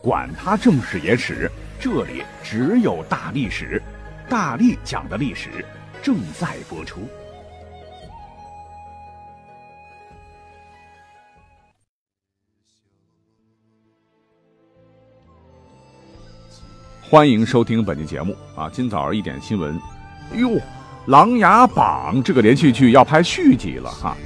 管他正史野史。这里只有大历史，大力讲的历史正在播出。欢迎收听本期节目啊！今早一点新闻，哟，《琅琊榜》这个连续剧要拍续集了哈。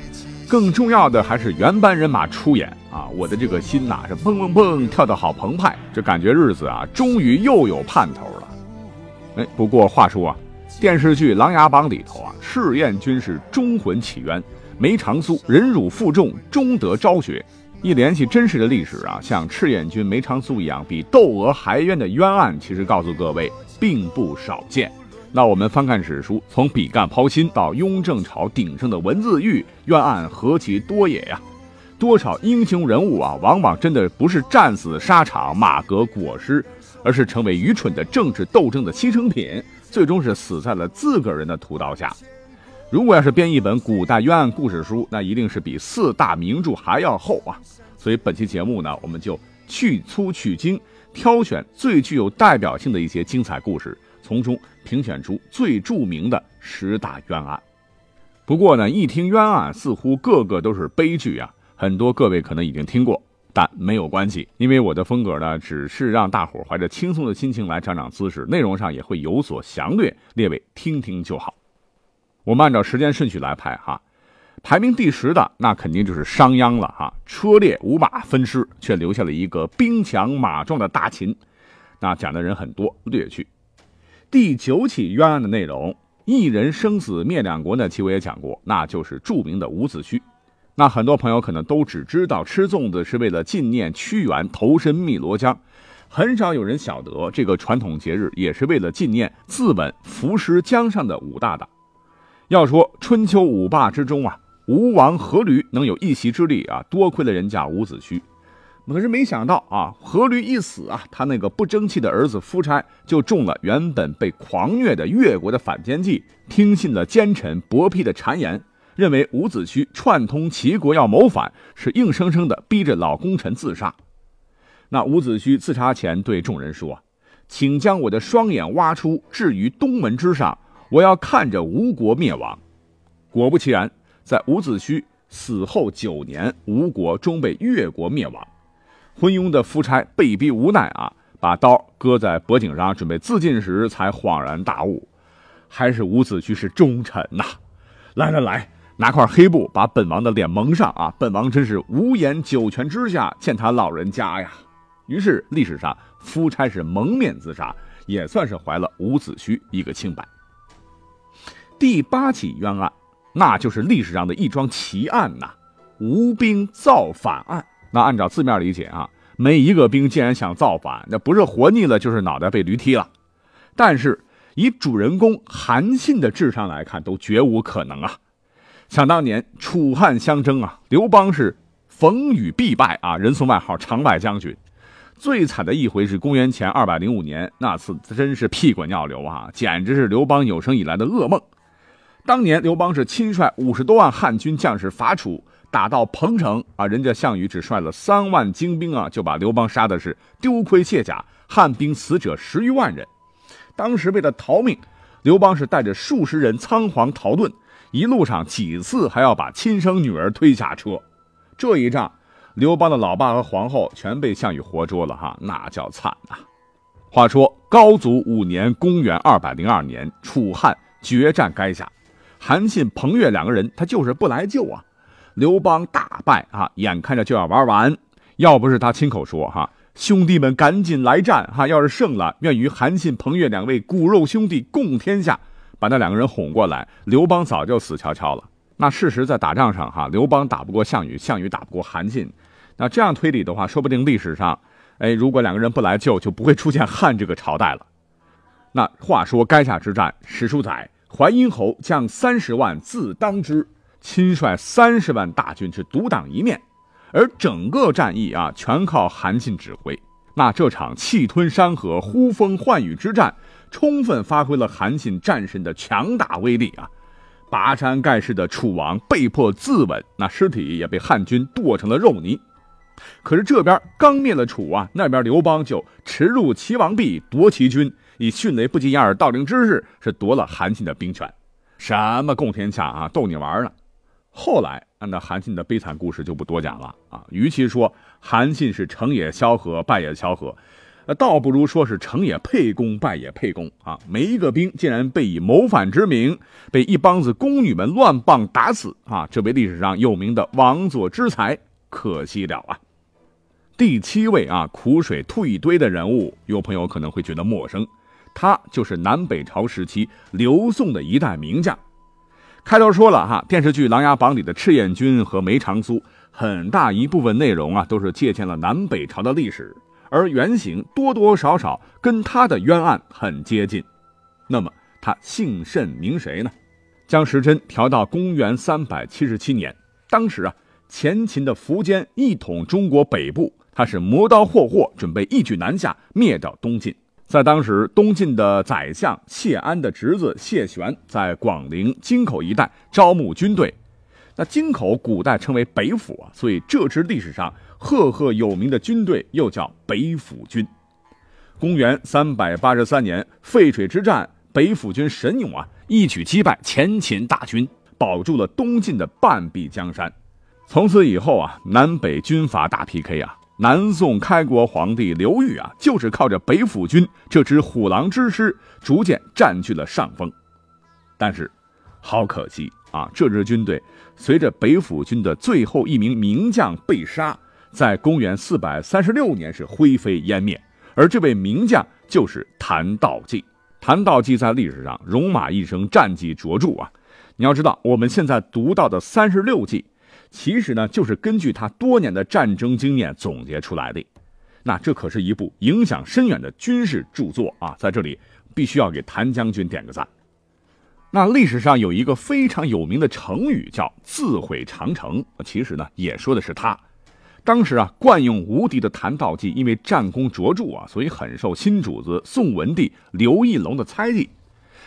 更重要的还是原班人马出演。啊，我的这个心呐是砰砰砰跳得好澎湃，这感觉日子啊终于又有盼头了。哎，不过话说啊，电视剧《琅琊榜》里头啊，赤焰军是忠魂起冤，梅长苏忍辱负重，终得昭雪。一联系真实的历史啊，像赤焰军、梅长苏一样比窦娥还冤的冤案，其实告诉各位并不少见。那我们翻看史书，从比干抛心到雍正朝鼎盛的文字狱，冤案何其多也呀！多少英雄人物啊，往往真的不是战死沙场、马革裹尸，而是成为愚蠢的政治斗争的牺牲品，最终是死在了自个人的屠刀下。如果要是编一本古代冤案故事书，那一定是比四大名著还要厚啊！所以本期节目呢，我们就去粗取精，挑选最具有代表性的一些精彩故事，从中评选出最著名的十大冤案。不过呢，一听冤案，似乎个个都是悲剧啊。很多各位可能已经听过，但没有关系，因为我的风格呢，只是让大伙怀着轻松的心情来长长姿势，内容上也会有所详略，列位听听就好。我们按照时间顺序来排哈，排名第十的那肯定就是商鞅了哈，车裂五马分尸，却留下了一个兵强马壮的大秦，那讲的人很多，略去。第九起冤案的内容，一人生死灭两国呢，其实我也讲过，那就是著名的伍子胥。那很多朋友可能都只知道吃粽子是为了纪念屈原投身汨罗江，很少有人晓得这个传统节日也是为了纪念自刎浮尸江上的武大大。要说春秋五霸之中啊，吴王阖闾能有一席之地啊，多亏了人家伍子胥。可是没想到啊，阖闾一死啊，他那个不争气的儿子夫差就中了原本被狂虐的越国的反间计，听信了奸臣薄皮的谗言。认为伍子胥串通齐国要谋反，是硬生生的逼着老功臣自杀。那伍子胥自杀前对众人说：“请将我的双眼挖出，置于东门之上，我要看着吴国灭亡。”果不其然，在伍子胥死后九年，吴国终被越国灭亡。昏庸的夫差被逼无奈啊，把刀搁在脖颈上，准备自尽时，才恍然大悟，还是伍子胥是忠臣呐！来来来！拿块黑布把本王的脸蒙上啊！本王真是无颜九泉之下见他老人家呀。于是历史上夫差是蒙面自杀，也算是还了伍子胥一个清白。第八起冤案，那就是历史上的一桩奇案呐——吴兵造反案。那按照字面理解啊，没一个兵竟然想造反，那不是活腻了，就是脑袋被驴踢了。但是以主人公韩信的智商来看，都绝无可能啊。想当年楚汉相争啊，刘邦是逢雨必败啊，人送外号长败将军。最惨的一回是公元前二百零五年，那次真是屁滚尿流啊，简直是刘邦有生以来的噩梦。当年刘邦是亲率五十多万汉军将士伐楚，打到彭城啊，人家项羽只率了三万精兵啊，就把刘邦杀的是丢盔卸甲，汉兵死者十余万人。当时为了逃命，刘邦是带着数十人仓皇逃遁。一路上几次还要把亲生女儿推下车，这一仗，刘邦的老爸和皇后全被项羽活捉了哈，那叫惨呐！话说高祖五年（公元202年），楚汉决战垓下，韩信、彭越两个人他就是不来救啊，刘邦大败啊，眼看着就要玩完，要不是他亲口说哈，兄弟们赶紧来战哈，要是胜了，愿与韩信、彭越两位骨肉兄弟共天下。把那两个人哄过来，刘邦早就死翘翘了。那事实在打仗上，哈，刘邦打不过项羽，项羽打不过韩信。那这样推理的话，说不定历史上，哎，如果两个人不来救，就不会出现汉这个朝代了。那话说垓下之战，史书载淮阴侯将三十万自当之，亲率三十万大军去独当一面，而整个战役啊，全靠韩信指挥。那这场气吞山河、呼风唤雨之战，充分发挥了韩信战神的强大威力啊！拔山盖世的楚王被迫自刎，那尸体也被汉军剁成了肉泥。可是这边刚灭了楚啊，那边刘邦就驰入齐王壁夺齐军，以迅雷不及掩耳盗铃之势是夺了韩信的兵权。什么共天下啊，逗你玩呢！后来，那韩信的悲惨故事就不多讲了啊。与其说韩信是成也萧何，败也萧何，倒不如说是成也沛公，败也沛公啊。没一个兵竟然被以谋反之名，被一帮子宫女们乱棒打死啊！这位历史上有名的王佐之才，可惜了啊。第七位啊，苦水吐一堆的人物，有朋友可能会觉得陌生，他就是南北朝时期刘宋的一代名将。开头说了哈，电视剧《琅琊榜》里的赤焰军和梅长苏，很大一部分内容啊，都是借鉴了南北朝的历史，而原型多多少少跟他的冤案很接近。那么他姓甚名谁呢？将时针调到公元三百七十七年，当时啊，前秦的苻坚一统中国北部。他是磨刀霍霍，准备一举南下灭掉东晋。在当时，东晋的宰相谢安的侄子谢玄在广陵京口一带招募军队。那京口古代称为北府啊，所以这支历史上赫赫有名的军队又叫北府军。公元三百八十三年废水之战，北府军神勇啊，一举击败前秦大军，保住了东晋的半壁江山。从此以后啊，南北军阀大 PK 啊。南宋开国皇帝刘裕啊，就是靠着北府军这支虎狼之师，逐渐占据了上风。但是，好可惜啊，这支军队随着北府军的最后一名名将被杀，在公元四百三十六年是灰飞烟灭。而这位名将就是谭道济。谭道济在历史上戎马一生，战绩卓著啊。你要知道，我们现在读到的三十六计。其实呢，就是根据他多年的战争经验总结出来的。那这可是一部影响深远的军事著作啊！在这里必须要给谭将军点个赞。那历史上有一个非常有名的成语叫“自毁长城”，其实呢也说的是他。当时啊，惯用无敌的谭道济因为战功卓著啊，所以很受新主子宋文帝刘义隆的猜忌。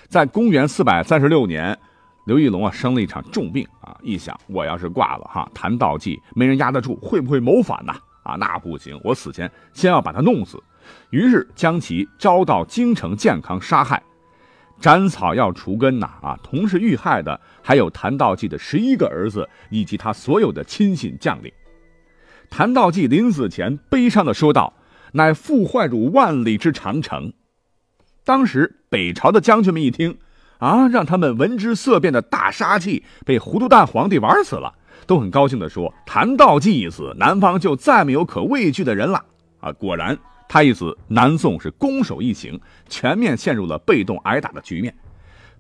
在公元四百三十六年。刘义隆啊，生了一场重病啊！一想，我要是挂了哈，谭道济没人压得住，会不会谋反呢？啊，那不行，我死前先要把他弄死。于是将其招到京城健康杀害，斩草要除根呐！啊，同时遇害的还有谭道济的十一个儿子以及他所有的亲信将领。谭道济临死前悲伤的说道：“乃父坏汝万里之长城。”当时北朝的将军们一听。啊！让他们闻之色变的大杀器被糊涂蛋皇帝玩死了，都很高兴地说：“谭道济一死，南方就再没有可畏惧的人了。”啊，果然，他一死，南宋是攻守一行，全面陷入了被动挨打的局面。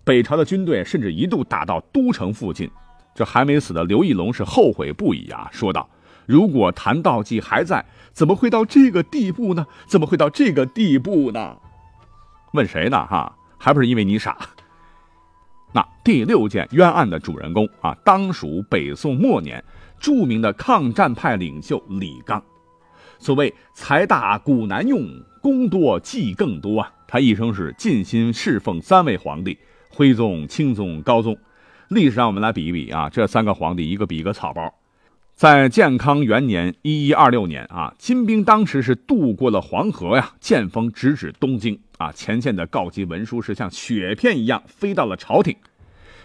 北朝的军队甚至一度打到都城附近。这还没死的刘义隆是后悔不已啊，说道：“如果谭道济还在，怎么会到这个地步呢？怎么会到这个地步呢？”问谁呢？哈，还不是因为你傻。那第六件冤案的主人公啊，当属北宋末年著名的抗战派领袖李纲。所谓财大古难用，功多计更多啊。他一生是尽心侍奉三位皇帝：徽宗、钦宗、高宗。历史上我们来比一比啊，这三个皇帝一个比一个草包。在建康元年（一一二六年）啊，金兵当时是渡过了黄河呀，剑锋直指东京啊。前线的告急文书是像雪片一样飞到了朝廷，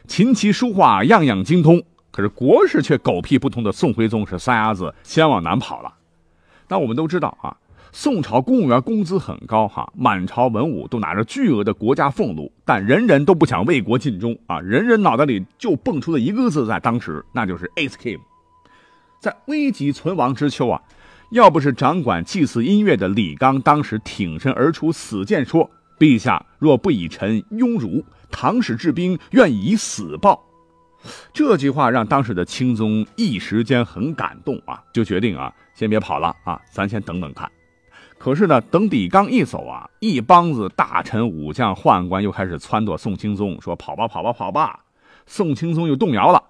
琴棋书画样样精通，可是国事却狗屁不通的宋徽宗是撒丫子先往南跑了。那我们都知道啊，宋朝公务员工资很高哈，满朝文武都拿着巨额的国家俸禄，但人人都不想为国尽忠啊，人人脑袋里就蹦出了一个字，在当时那就是 escape。在危急存亡之秋啊，要不是掌管祭祀音乐的李纲当时挺身而出，死谏说：“陛下若不以臣拥辱，唐使治兵愿以死报。”这句话让当时的钦宗一时间很感动啊，就决定啊，先别跑了啊，咱先等等看。可是呢，等李刚一走啊，一帮子大臣、武将、宦官又开始撺掇宋钦宗说：“跑吧，跑吧，跑吧！”宋钦宗又动摇了。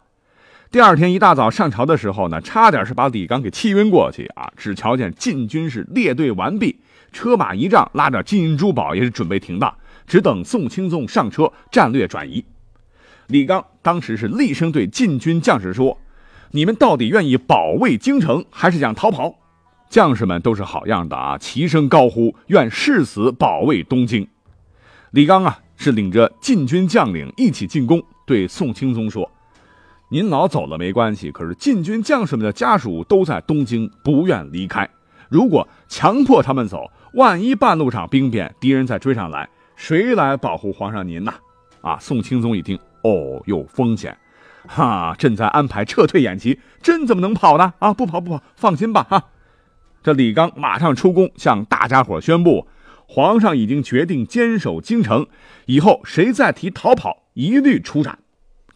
第二天一大早上朝的时候呢，差点是把李刚给气晕过去啊！只瞧见禁军是列队完毕，车马仪仗拉着金银珠宝也是准备停当，只等宋钦宗上车，战略转移。李刚当时是厉声对禁军将士说：“你们到底愿意保卫京城，还是想逃跑？”将士们都是好样的啊，齐声高呼愿誓死保卫东京。李刚啊，是领着禁军将领一起进宫，对宋钦宗说：“您老走了没关系，可是禁军将士们的家属都在东京，不愿离开。如果强迫他们走，万一半路上兵变，敌人再追上来，谁来保护皇上您呐？”啊，宋钦宗一听，哦，有风险，哈，朕在安排撤退演习，朕怎么能跑呢？啊，不跑不跑，放心吧，哈。这李刚马上出宫，向大家伙宣布：皇上已经决定坚守京城，以后谁再提逃跑，一律处斩。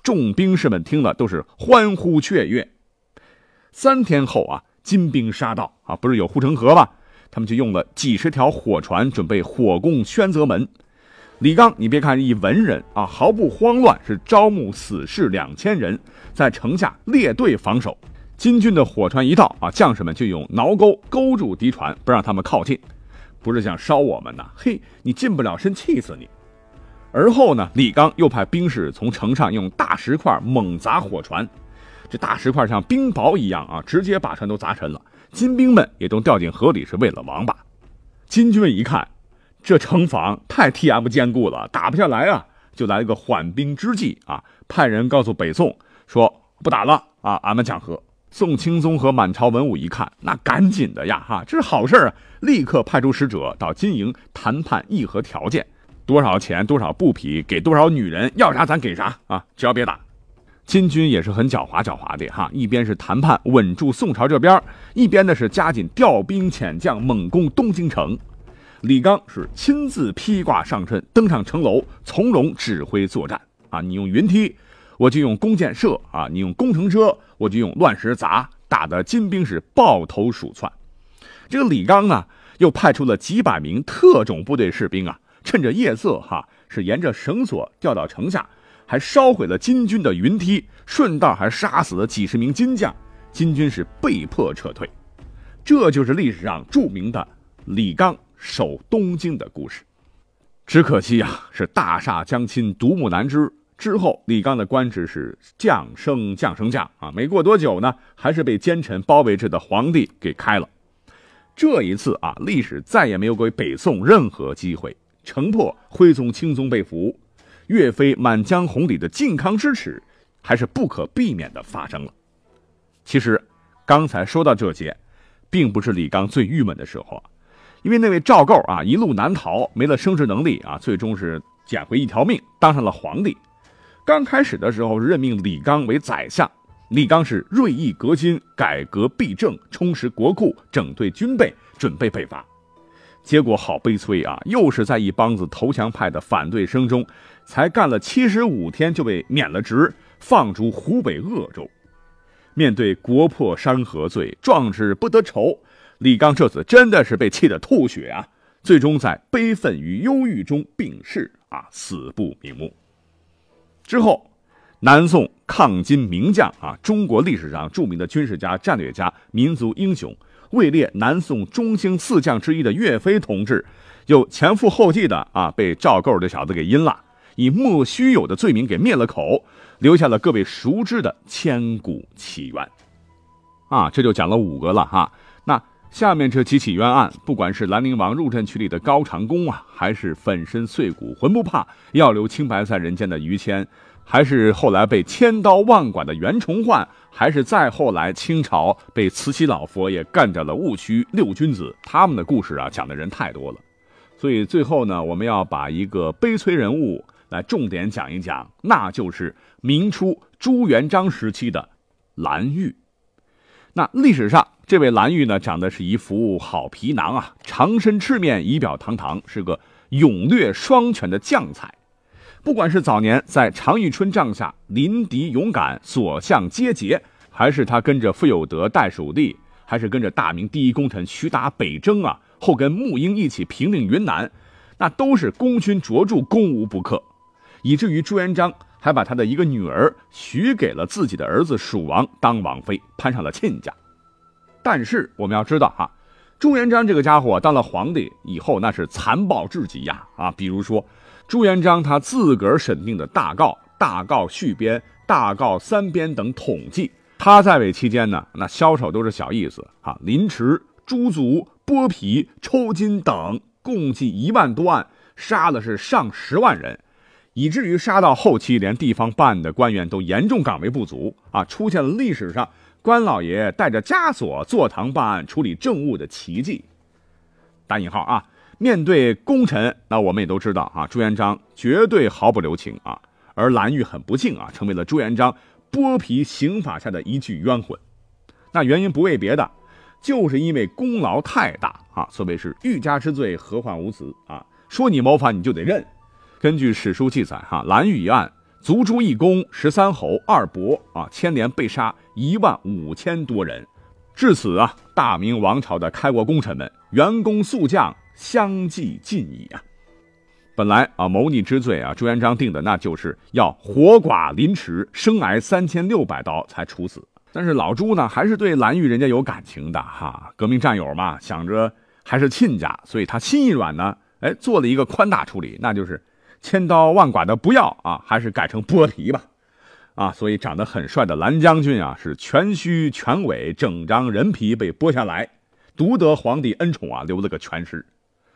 众兵士们听了都是欢呼雀跃。三天后啊，金兵杀到啊，不是有护城河吗？他们就用了几十条火船，准备火攻宣泽门。李刚，你别看一文人啊，毫不慌乱，是招募死士两千人，在城下列队防守。金军的火船一到啊，将士们就用挠钩勾住敌船，不让他们靠近，不是想烧我们呐？嘿，你近不了身，气死你！而后呢，李刚又派兵士从城上用大石块猛砸火船，这大石块像冰雹一样啊，直接把船都砸沉了。金兵们也都掉进河里，是为了王八。金军一看，这城防太 T.M 坚固了，打不下来啊，就来了个缓兵之计啊，派人告诉北宋说不打了啊，俺们讲和。宋钦宗和满朝文武一看，那赶紧的呀，哈，这是好事啊！立刻派出使者到金营谈判议和条件，多少钱，多少布匹，给多少女人，要啥咱给啥啊！只要别打。金军也是很狡猾，狡猾的哈，一边是谈判稳住宋朝这边，一边呢是加紧调兵遣将，猛攻东京城。李刚是亲自披挂上阵，登上城楼，从容指挥作战啊！你用云梯。我就用弓箭射啊，你用工程车，我就用乱石砸，打得金兵是抱头鼠窜。这个李刚呢，又派出了几百名特种部队士兵啊，趁着夜色哈，是沿着绳索掉到城下，还烧毁了金军的云梯，顺道还杀死了几十名金将，金军是被迫撤退。这就是历史上著名的李刚守东京的故事。只可惜呀，是大厦将倾，独木难支。之后，李刚的官职是降升降升降啊！没过多久呢，还是被奸臣包围着的皇帝给开了。这一次啊，历史再也没有给北宋任何机会，城破，徽宗、钦宗被俘，岳飞《满江红》里的靖康之耻，还是不可避免的发生了。其实，刚才说到这些，并不是李刚最郁闷的时候，因为那位赵构啊，一路难逃，没了生殖能力啊，最终是捡回一条命，当上了皇帝。刚开始的时候任命李刚为宰相，李刚是锐意革新、改革弊政、充实国库、整顿军备，准备北伐。结果好悲催啊，又是在一帮子投降派的反对声中，才干了七十五天就被免了职，放逐湖北鄂州。面对国破山河罪，壮志不得酬，李刚这次真的是被气得吐血啊！最终在悲愤与忧郁中病逝啊，死不瞑目。之后，南宋抗金名将啊，中国历史上著名的军事家、战略家、民族英雄，位列南宋中兴四将之一的岳飞同志，又前赴后继的啊，被赵构这小子给阴了，以莫须有的罪名给灭了口，留下了各位熟知的千古奇冤。啊，这就讲了五个了哈。那下面这几起冤案，不管是兰陵王入阵曲里的高长恭啊，还是粉身碎骨浑不怕要留清白在人间的于谦，还是后来被千刀万剐的袁崇焕，还是再后来清朝被慈禧老佛爷干掉了戊戌六君子，他们的故事啊，讲的人太多了。所以最后呢，我们要把一个悲催人物来重点讲一讲，那就是明初朱元璋时期的蓝玉。那历史上。这位蓝玉呢，长得是一副好皮囊啊，长身赤面，仪表堂堂，是个勇略双全的将才。不管是早年在常遇春帐下临敌勇敢，所向皆捷，还是他跟着傅有德带蜀地，还是跟着大明第一功臣徐达北征啊，后跟穆英一起平定云南，那都是功勋卓著，攻无不克，以至于朱元璋还把他的一个女儿许给了自己的儿子蜀王当王妃，攀上了亲家。但是我们要知道哈，朱元璋这个家伙当了皇帝以后，那是残暴至极呀啊！比如说，朱元璋他自个儿审定的大告、大告续编、大告三编等统计。他在位期间呢，那销售都是小意思啊，凌迟、诛族、剥皮、抽筋等，共计一万多案，杀了是上十万人，以至于杀到后期，连地方办案的官员都严重岗位不足啊，出现了历史上官老爷带着枷锁坐堂办案、处理政务的奇迹。打引号啊，面对功臣，那我们也都知道啊，朱元璋绝对毫不留情啊，而蓝玉很不幸啊，成为了朱元璋。剥皮刑法下的一具冤魂，那原因不为别的，就是因为功劳太大啊！所谓是欲加之罪，何患无辞啊！说你谋反，你就得认。根据史书记载，哈，蓝玉一案，族诛一公、十三侯、二伯啊，牵连被杀一万五千多人。至此啊，大明王朝的开国功臣们，元功宿将，相继尽矣啊！本来啊，谋逆之罪啊，朱元璋定的那就是要活剐凌迟，生挨三千六百刀才处死。但是老朱呢，还是对蓝玉人家有感情的哈，革命战友嘛，想着还是亲家，所以他心一软呢，哎，做了一个宽大处理，那就是千刀万剐的不要啊，还是改成剥皮吧，啊，所以长得很帅的蓝将军啊，是全须全尾整张人皮被剥下来，独得皇帝恩宠啊，留了个全尸。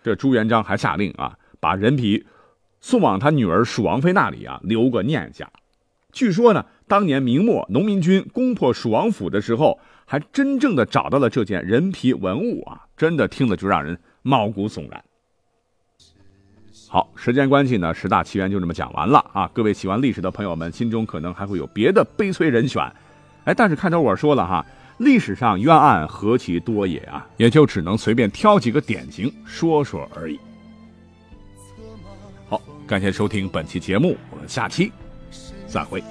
这朱元璋还下令啊。把人皮送往他女儿蜀王妃那里啊，留个念想。据说呢，当年明末农民军攻破蜀王府的时候，还真正的找到了这件人皮文物啊！真的听了就让人毛骨悚然。好，时间关系呢，十大奇缘就这么讲完了啊！各位喜欢历史的朋友们，心中可能还会有别的悲催人选，哎，但是看着我说了哈，历史上冤案何其多也啊，也就只能随便挑几个典型说说而已。好感谢收听本期节目，我们下期再会。